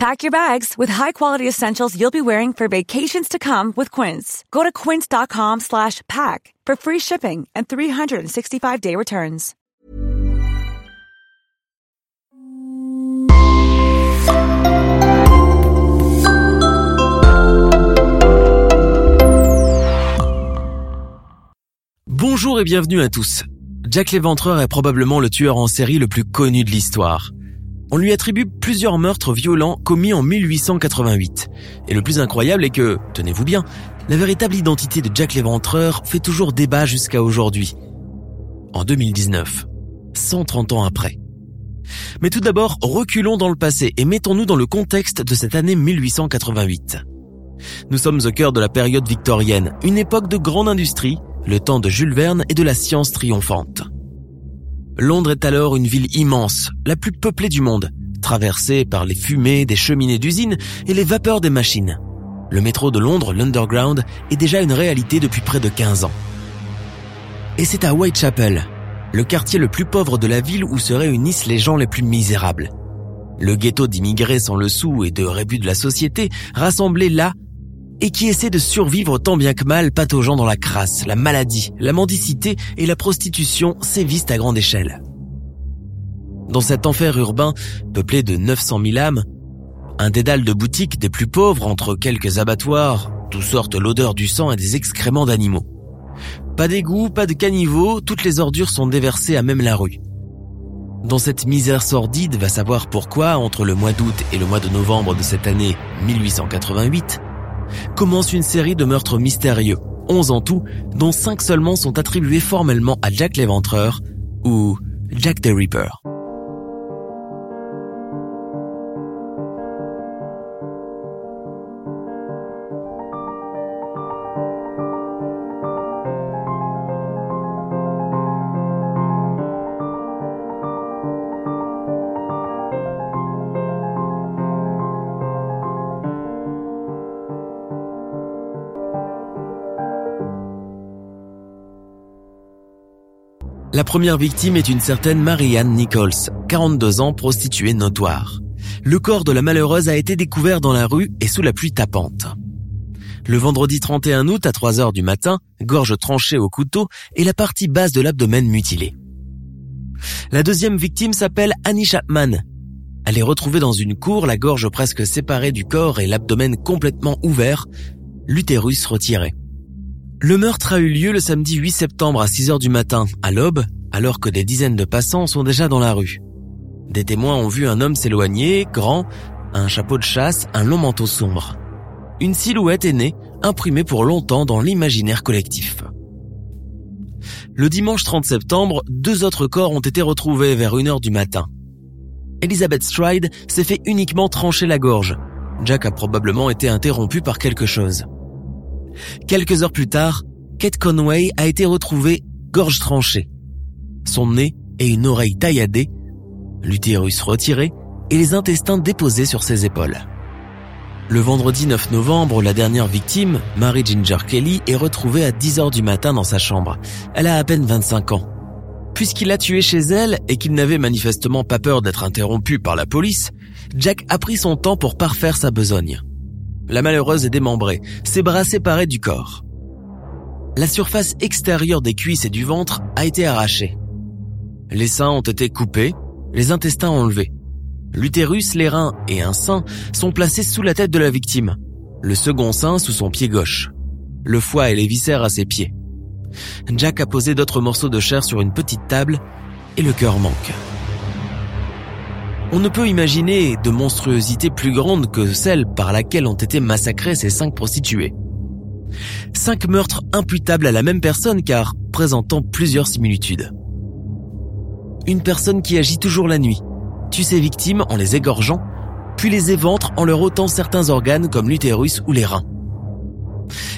Pack your bags with high-quality essentials you'll be wearing for vacations to come with Quince. Go to quince.com slash pack for free shipping and 365-day returns. Bonjour et bienvenue à tous. Jack l'Éventreur est probablement le tueur en série le plus connu de l'histoire. On lui attribue plusieurs meurtres violents commis en 1888. Et le plus incroyable est que, tenez-vous bien, la véritable identité de Jack l'Éventreur fait toujours débat jusqu'à aujourd'hui. En 2019, 130 ans après. Mais tout d'abord, reculons dans le passé et mettons-nous dans le contexte de cette année 1888. Nous sommes au cœur de la période victorienne, une époque de grande industrie, le temps de Jules Verne et de la science triomphante. Londres est alors une ville immense, la plus peuplée du monde, traversée par les fumées des cheminées d'usines et les vapeurs des machines. Le métro de Londres, l'Underground, est déjà une réalité depuis près de 15 ans. Et c'est à Whitechapel, le quartier le plus pauvre de la ville où se réunissent les gens les plus misérables. Le ghetto d'immigrés sans le sou et de rébus de la société, rassemblés là et qui essaie de survivre tant bien que mal pataugeant dans la crasse, la maladie, la mendicité et la prostitution sévissent à grande échelle. Dans cet enfer urbain, peuplé de 900 000 âmes, un dédale de boutiques des plus pauvres entre quelques abattoirs, d'où sortent l'odeur du sang et des excréments d'animaux. Pas d'égout, pas de caniveau, toutes les ordures sont déversées à même la rue. Dans cette misère sordide, va savoir pourquoi, entre le mois d'août et le mois de novembre de cette année 1888, commence une série de meurtres mystérieux, 11 en tout, dont 5 seulement sont attribués formellement à Jack l'Éventreur ou Jack the Ripper. La première victime est une certaine Marianne Nichols, 42 ans, prostituée notoire. Le corps de la malheureuse a été découvert dans la rue et sous la pluie tapante. Le vendredi 31 août à 3 heures du matin, gorge tranchée au couteau et la partie basse de l'abdomen mutilée. La deuxième victime s'appelle Annie Chapman. Elle est retrouvée dans une cour, la gorge presque séparée du corps et l'abdomen complètement ouvert, l'utérus retiré. Le meurtre a eu lieu le samedi 8 septembre à 6 heures du matin, à l'aube, alors que des dizaines de passants sont déjà dans la rue. Des témoins ont vu un homme s'éloigner, grand, un chapeau de chasse, un long manteau sombre. Une silhouette est née, imprimée pour longtemps dans l'imaginaire collectif. Le dimanche 30 septembre, deux autres corps ont été retrouvés vers 1 heure du matin. Elizabeth Stride s'est fait uniquement trancher la gorge. Jack a probablement été interrompu par quelque chose. Quelques heures plus tard, Kate Conway a été retrouvée gorge tranchée. Son nez et une oreille tailladée, l'utérus retiré et les intestins déposés sur ses épaules. Le vendredi 9 novembre, la dernière victime, Mary Ginger Kelly, est retrouvée à 10 heures du matin dans sa chambre. Elle a à peine 25 ans. Puisqu'il l'a tuée chez elle et qu'il n'avait manifestement pas peur d'être interrompu par la police, Jack a pris son temps pour parfaire sa besogne. La malheureuse est démembrée, ses bras séparés du corps. La surface extérieure des cuisses et du ventre a été arrachée. Les seins ont été coupés, les intestins enlevés. L'utérus, les reins et un sein sont placés sous la tête de la victime, le second sein sous son pied gauche, le foie et les viscères à ses pieds. Jack a posé d'autres morceaux de chair sur une petite table et le cœur manque. On ne peut imaginer de monstruosité plus grande que celle par laquelle ont été massacrées ces cinq prostituées. Cinq meurtres imputables à la même personne car présentant plusieurs similitudes. Une personne qui agit toujours la nuit, tue ses victimes en les égorgeant, puis les éventre en leur ôtant certains organes comme l'utérus ou les reins.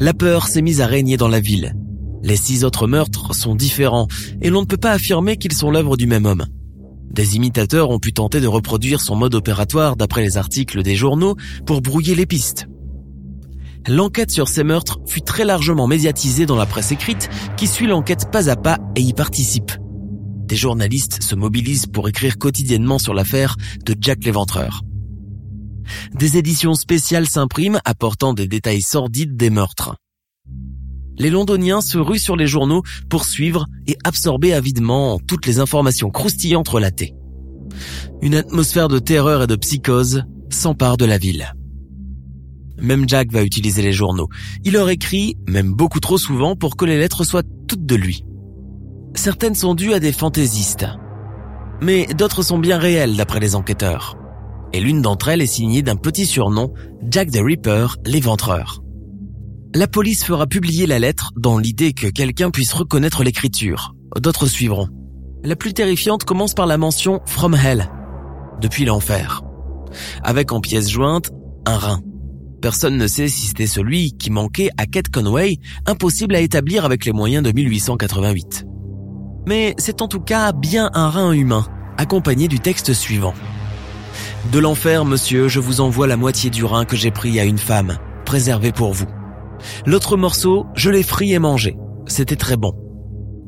La peur s'est mise à régner dans la ville. Les six autres meurtres sont différents et l'on ne peut pas affirmer qu'ils sont l'œuvre du même homme. Des imitateurs ont pu tenter de reproduire son mode opératoire d'après les articles des journaux pour brouiller les pistes. L'enquête sur ces meurtres fut très largement médiatisée dans la presse écrite qui suit l'enquête pas à pas et y participe. Des journalistes se mobilisent pour écrire quotidiennement sur l'affaire de Jack l'Éventreur. Des éditions spéciales s'impriment apportant des détails sordides des meurtres. Les londoniens se ruent sur les journaux pour suivre et absorber avidement toutes les informations croustillantes relatées. Une atmosphère de terreur et de psychose s'empare de la ville. Même Jack va utiliser les journaux. Il leur écrit, même beaucoup trop souvent, pour que les lettres soient toutes de lui. Certaines sont dues à des fantaisistes, mais d'autres sont bien réelles d'après les enquêteurs. Et l'une d'entre elles est signée d'un petit surnom, Jack the Ripper, l'éventreur. La police fera publier la lettre dans l'idée que quelqu'un puisse reconnaître l'écriture. D'autres suivront. La plus terrifiante commence par la mention From Hell, depuis l'enfer, avec en pièce jointe un rein. Personne ne sait si c'était celui qui manquait à Kate Conway, impossible à établir avec les moyens de 1888 mais c'est en tout cas bien un rein humain, accompagné du texte suivant. De l'enfer, monsieur, je vous envoie la moitié du rein que j'ai pris à une femme, préservé pour vous. L'autre morceau, je l'ai frit et mangé. C'était très bon.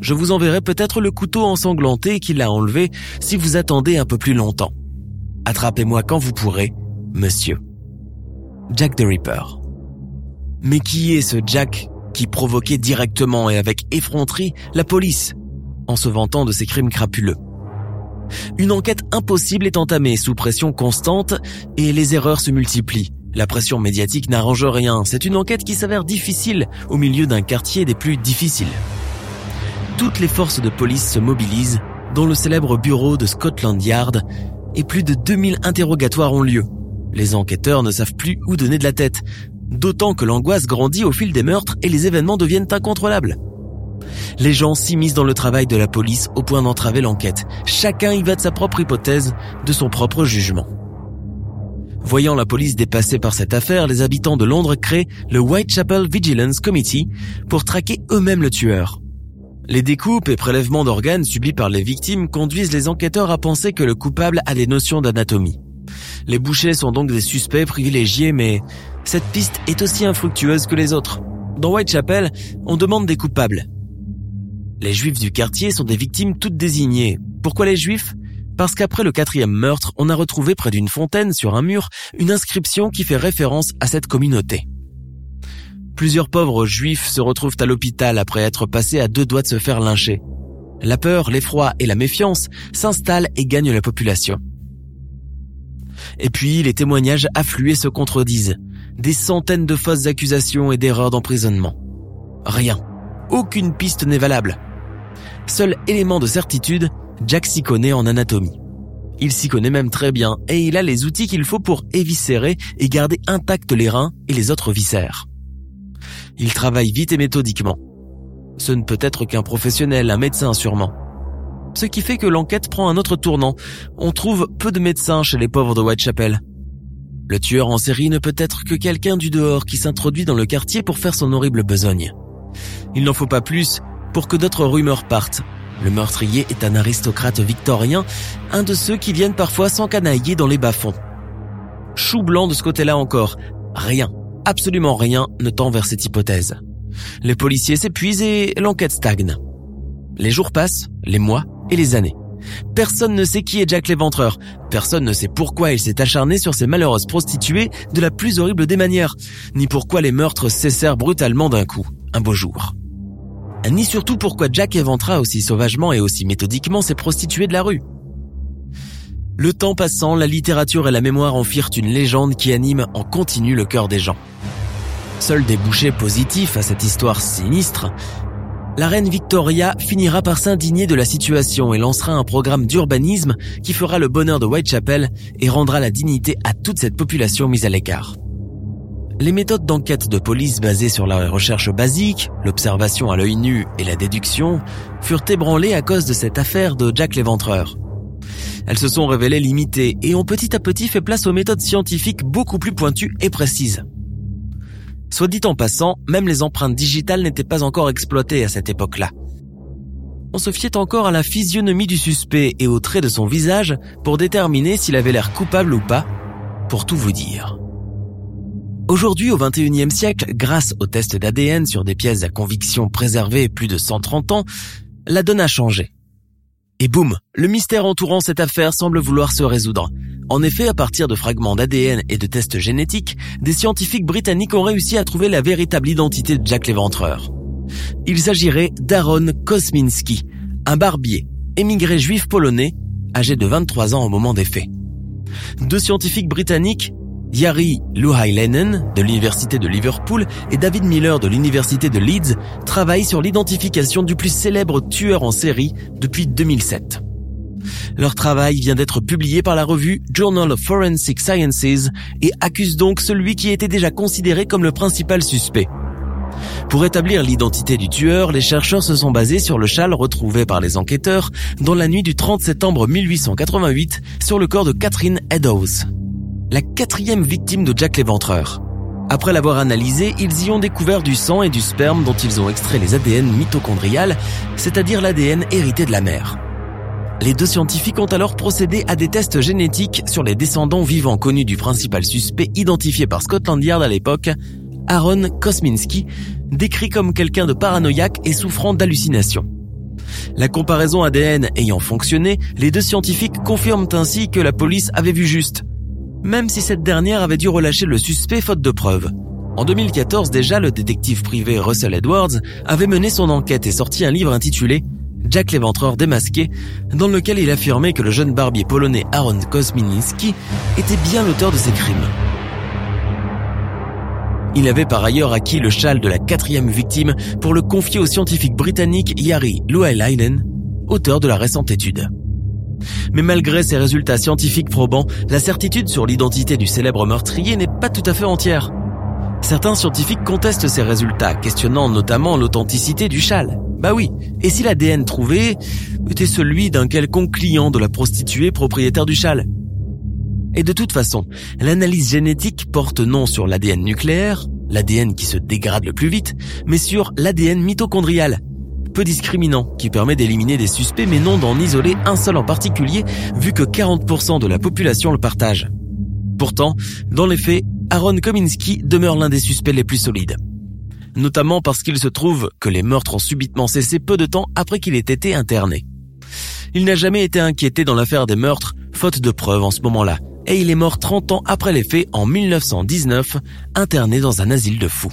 Je vous enverrai peut-être le couteau ensanglanté qu'il a enlevé si vous attendez un peu plus longtemps. Attrapez-moi quand vous pourrez, monsieur. Jack the Ripper. Mais qui est ce Jack qui provoquait directement et avec effronterie la police en se vantant de ses crimes crapuleux? Une enquête impossible est entamée sous pression constante et les erreurs se multiplient. La pression médiatique n'arrange rien, c'est une enquête qui s'avère difficile au milieu d'un quartier des plus difficiles. Toutes les forces de police se mobilisent dans le célèbre bureau de Scotland Yard et plus de 2000 interrogatoires ont lieu. Les enquêteurs ne savent plus où donner de la tête, d'autant que l'angoisse grandit au fil des meurtres et les événements deviennent incontrôlables. Les gens s'immiscent dans le travail de la police au point d'entraver l'enquête. Chacun y va de sa propre hypothèse, de son propre jugement. Voyant la police dépassée par cette affaire, les habitants de Londres créent le Whitechapel Vigilance Committee pour traquer eux-mêmes le tueur. Les découpes et prélèvements d'organes subis par les victimes conduisent les enquêteurs à penser que le coupable a des notions d'anatomie. Les bouchers sont donc des suspects privilégiés, mais cette piste est aussi infructueuse que les autres. Dans Whitechapel, on demande des coupables, les juifs du quartier sont des victimes toutes désignées. Pourquoi les juifs? Parce qu'après le quatrième meurtre, on a retrouvé près d'une fontaine sur un mur une inscription qui fait référence à cette communauté. Plusieurs pauvres juifs se retrouvent à l'hôpital après être passés à deux doigts de se faire lyncher. La peur, l'effroi et la méfiance s'installent et gagnent la population. Et puis, les témoignages afflués se contredisent. Des centaines de fausses accusations et d'erreurs d'emprisonnement. Rien. Aucune piste n'est valable. Seul élément de certitude, Jack s'y connaît en anatomie. Il s'y connaît même très bien et il a les outils qu'il faut pour éviscérer et garder intacts les reins et les autres viscères. Il travaille vite et méthodiquement. Ce ne peut être qu'un professionnel, un médecin sûrement. Ce qui fait que l'enquête prend un autre tournant. On trouve peu de médecins chez les pauvres de Whitechapel. Le tueur en série ne peut être que quelqu'un du dehors qui s'introduit dans le quartier pour faire son horrible besogne. Il n'en faut pas plus pour que d'autres rumeurs partent. Le meurtrier est un aristocrate victorien, un de ceux qui viennent parfois s'encanailler dans les bas-fonds. Chou blanc de ce côté-là encore. Rien, absolument rien ne tend vers cette hypothèse. Les policiers s'épuisent et l'enquête stagne. Les jours passent, les mois et les années. Personne ne sait qui est Jack l'Éventreur. Personne ne sait pourquoi il s'est acharné sur ces malheureuses prostituées de la plus horrible des manières, ni pourquoi les meurtres cessèrent brutalement d'un coup, un beau jour ni surtout pourquoi Jack éventra aussi sauvagement et aussi méthodiquement ses prostituées de la rue. Le temps passant, la littérature et la mémoire en firent une légende qui anime en continu le cœur des gens. Seul débouché positif à cette histoire sinistre, la reine Victoria finira par s'indigner de la situation et lancera un programme d'urbanisme qui fera le bonheur de Whitechapel et rendra la dignité à toute cette population mise à l'écart. Les méthodes d'enquête de police basées sur la recherche basique, l'observation à l'œil nu et la déduction furent ébranlées à cause de cette affaire de Jack l'Éventreur. Elles se sont révélées limitées et ont petit à petit fait place aux méthodes scientifiques beaucoup plus pointues et précises. Soit dit en passant, même les empreintes digitales n'étaient pas encore exploitées à cette époque-là. On se fiait encore à la physionomie du suspect et au trait de son visage pour déterminer s'il avait l'air coupable ou pas, pour tout vous dire. Aujourd'hui, au XXIe siècle, grâce aux tests d'ADN sur des pièces à conviction préservées plus de 130 ans, la donne a changé. Et boum, le mystère entourant cette affaire semble vouloir se résoudre. En effet, à partir de fragments d'ADN et de tests génétiques, des scientifiques britanniques ont réussi à trouver la véritable identité de Jack l'Éventreur. Il s'agirait d'Aaron Kosminski, un barbier, émigré juif polonais, âgé de 23 ans au moment des faits. Deux scientifiques britanniques, Yari Luhailenen de l'université de Liverpool et David Miller de l'université de Leeds travaillent sur l'identification du plus célèbre tueur en série depuis 2007. Leur travail vient d'être publié par la revue Journal of Forensic Sciences et accuse donc celui qui était déjà considéré comme le principal suspect. Pour établir l'identité du tueur, les chercheurs se sont basés sur le châle retrouvé par les enquêteurs dans la nuit du 30 septembre 1888 sur le corps de Catherine Eddowes la quatrième victime de Jack l'Éventreur. Après l'avoir analysé, ils y ont découvert du sang et du sperme dont ils ont extrait les ADN mitochondriales, c'est-à-dire l'ADN hérité de la mère. Les deux scientifiques ont alors procédé à des tests génétiques sur les descendants vivants connus du principal suspect identifié par Scotland Yard à l'époque, Aaron Kosminski, décrit comme quelqu'un de paranoïaque et souffrant d'hallucinations. La comparaison ADN ayant fonctionné, les deux scientifiques confirment ainsi que la police avait vu juste même si cette dernière avait dû relâcher le suspect faute de preuves. En 2014 déjà, le détective privé Russell Edwards avait mené son enquête et sorti un livre intitulé Jack l'éventreur démasqué, dans lequel il affirmait que le jeune barbier polonais Aaron Kosminski était bien l'auteur de ces crimes. Il avait par ailleurs acquis le châle de la quatrième victime pour le confier au scientifique britannique Yari Luailainen, auteur de la récente étude. Mais malgré ces résultats scientifiques probants, la certitude sur l'identité du célèbre meurtrier n'est pas tout à fait entière. Certains scientifiques contestent ces résultats, questionnant notamment l'authenticité du châle. Bah oui, et si l'ADN trouvé était celui d'un quelconque client de la prostituée propriétaire du châle? Et de toute façon, l'analyse génétique porte non sur l'ADN nucléaire, l'ADN qui se dégrade le plus vite, mais sur l'ADN mitochondrial, peu discriminant qui permet d'éliminer des suspects mais non d'en isoler un seul en particulier vu que 40% de la population le partage. Pourtant, dans les faits, Aaron Kominski demeure l'un des suspects les plus solides. Notamment parce qu'il se trouve que les meurtres ont subitement cessé peu de temps après qu'il ait été interné. Il n'a jamais été inquiété dans l'affaire des meurtres, faute de preuves en ce moment-là, et il est mort 30 ans après les faits en 1919, interné dans un asile de fous.